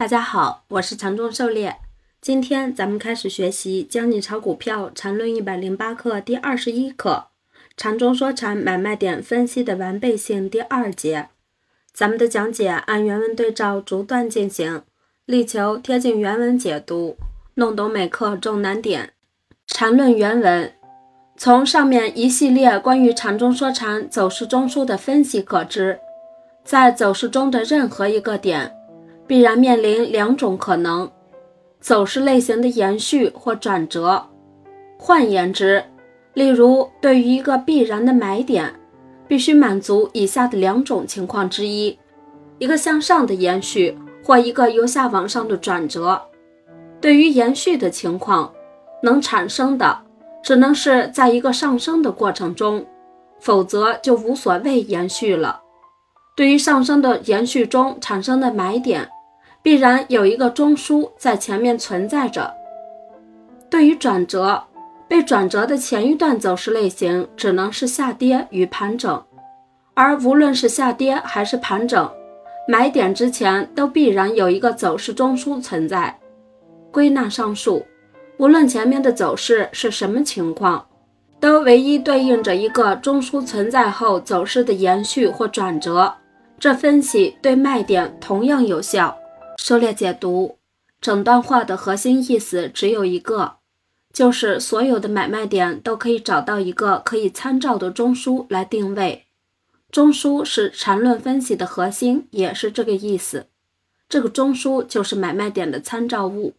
大家好，我是长中狩猎。今天咱们开始学习《教你炒股票缠论一百零八课》第二十一课“禅中说禅买卖点分析的完备性”第二节。咱们的讲解按原文对照逐段进行，力求贴近原文解读，弄懂每课重难点。缠论原文从上面一系列关于禅中说禅走势中枢的分析可知，在走势中的任何一个点，必然面临两种可能。走势类型的延续或转折，换言之，例如对于一个必然的买点，必须满足以下的两种情况之一：一个向上的延续，或一个由下往上的转折。对于延续的情况，能产生的只能是在一个上升的过程中，否则就无所谓延续了。对于上升的延续中产生的买点。必然有一个中枢在前面存在着。对于转折，被转折的前一段走势类型只能是下跌与盘整，而无论是下跌还是盘整，买点之前都必然有一个走势中枢存在。归纳上述，无论前面的走势是什么情况，都唯一对应着一个中枢存在后走势的延续或转折。这分析对卖点同样有效。狩猎解读整段话的核心意思只有一个，就是所有的买卖点都可以找到一个可以参照的中枢来定位。中枢是缠论分析的核心，也是这个意思。这个中枢就是买卖点的参照物，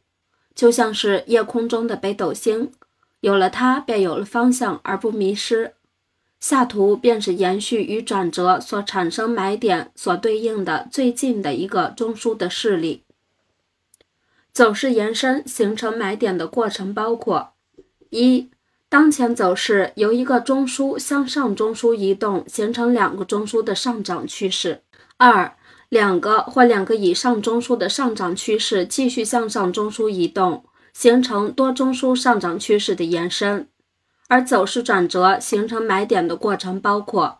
就像是夜空中的北斗星，有了它便有了方向而不迷失。下图便是延续与转折所产生买点所对应的最近的一个中枢的势力。走势延伸形成买点的过程包括：一、当前走势由一个中枢向上中枢移动，形成两个中枢的上涨趋势；二、两个或两个以上中枢的上涨趋势继续向上中枢移动，形成多中枢上涨趋势的延伸。而走势转折形成买点的过程，包括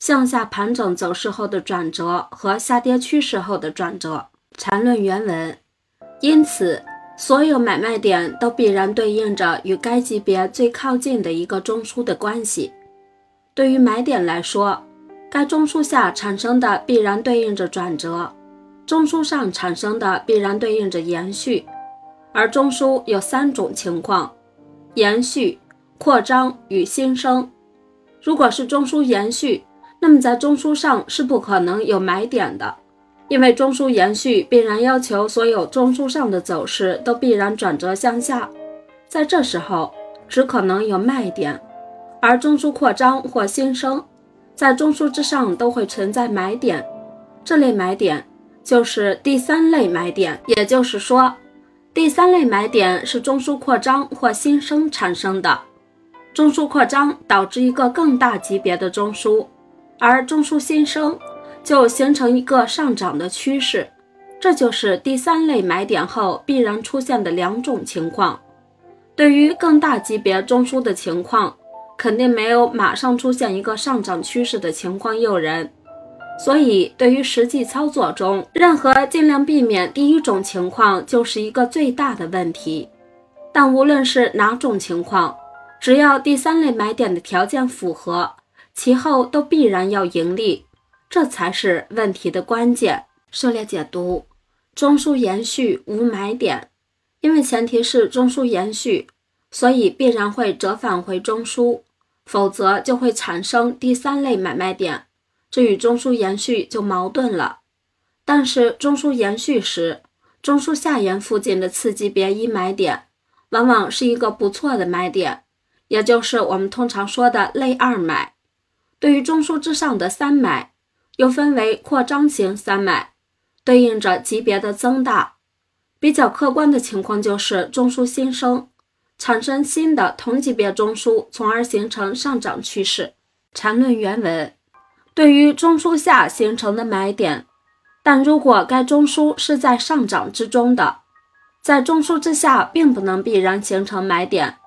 向下盘整走势后的转折和下跌趋势后的转折。缠论原文，因此，所有买卖点都必然对应着与该级别最靠近的一个中枢的关系。对于买点来说，该中枢下产生的必然对应着转折，中枢上产生的必然对应着延续。而中枢有三种情况：延续。扩张与新生，如果是中枢延续，那么在中枢上是不可能有买点的，因为中枢延续必然要求所有中枢上的走势都必然转折向下，在这时候只可能有卖点。而中枢扩张或新生，在中枢之上都会存在买点，这类买点就是第三类买点，也就是说，第三类买点是中枢扩张或新生产生的。中枢扩张导致一个更大级别的中枢，而中枢新生就形成一个上涨的趋势，这就是第三类买点后必然出现的两种情况。对于更大级别中枢的情况，肯定没有马上出现一个上涨趋势的情况诱人，所以对于实际操作中，任何尽量避免第一种情况就是一个最大的问题。但无论是哪种情况，只要第三类买点的条件符合，其后都必然要盈利，这才是问题的关键。狩猎解读：中枢延续无买点，因为前提是中枢延续，所以必然会折返回中枢，否则就会产生第三类买卖点，这与中枢延续就矛盾了。但是中枢延续时，中枢下沿附近的次级别一买点，往往是一个不错的买点。也就是我们通常说的类二买，对于中枢之上的三买，又分为扩张型三买，对应着级别的增大。比较客观的情况就是中枢新生，产生新的同级别中枢，从而形成上涨趋势。缠论原文：对于中枢下形成的买点，但如果该中枢是在上涨之中的，在中枢之下并不能必然形成买点。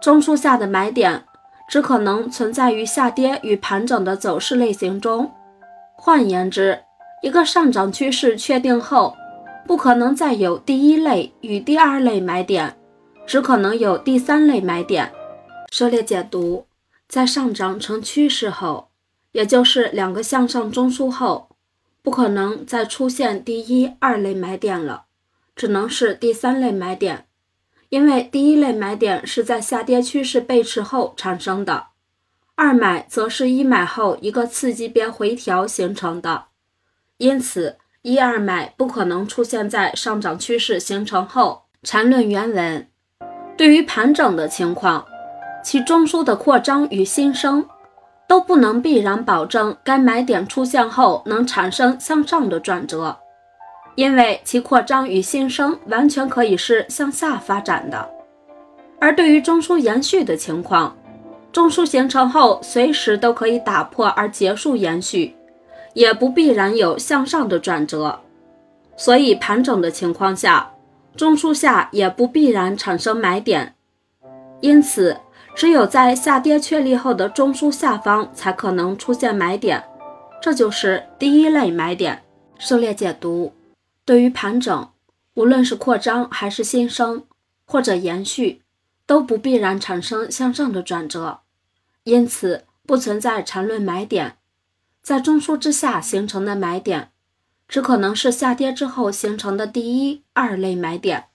中枢下的买点只可能存在于下跌与盘整的走势类型中。换言之，一个上涨趋势确定后，不可能再有第一类与第二类买点，只可能有第三类买点。狩猎解读：在上涨成趋势后，也就是两个向上中枢后，不可能再出现第一、二类买点了，只能是第三类买点，因为第一类买点是在下跌趋势背驰后产生的，二买则是一买后一个次级别回调形成的，因此。一二买不可能出现在上涨趋势形成后。缠论原文：对于盘整的情况，其中枢的扩张与新生都不能必然保证该买点出现后能产生向上的转折，因为其扩张与新生完全可以是向下发展的。而对于中枢延续的情况，中枢形成后随时都可以打破而结束延续。也不必然有向上的转折，所以盘整的情况下，中枢下也不必然产生买点。因此，只有在下跌确立后的中枢下方才可能出现买点，这就是第一类买点。狩猎解读：对于盘整，无论是扩张还是新生或者延续，都不必然产生向上的转折，因此不存在缠论买点。在中枢之下形成的买点，只可能是下跌之后形成的第一、二类买点。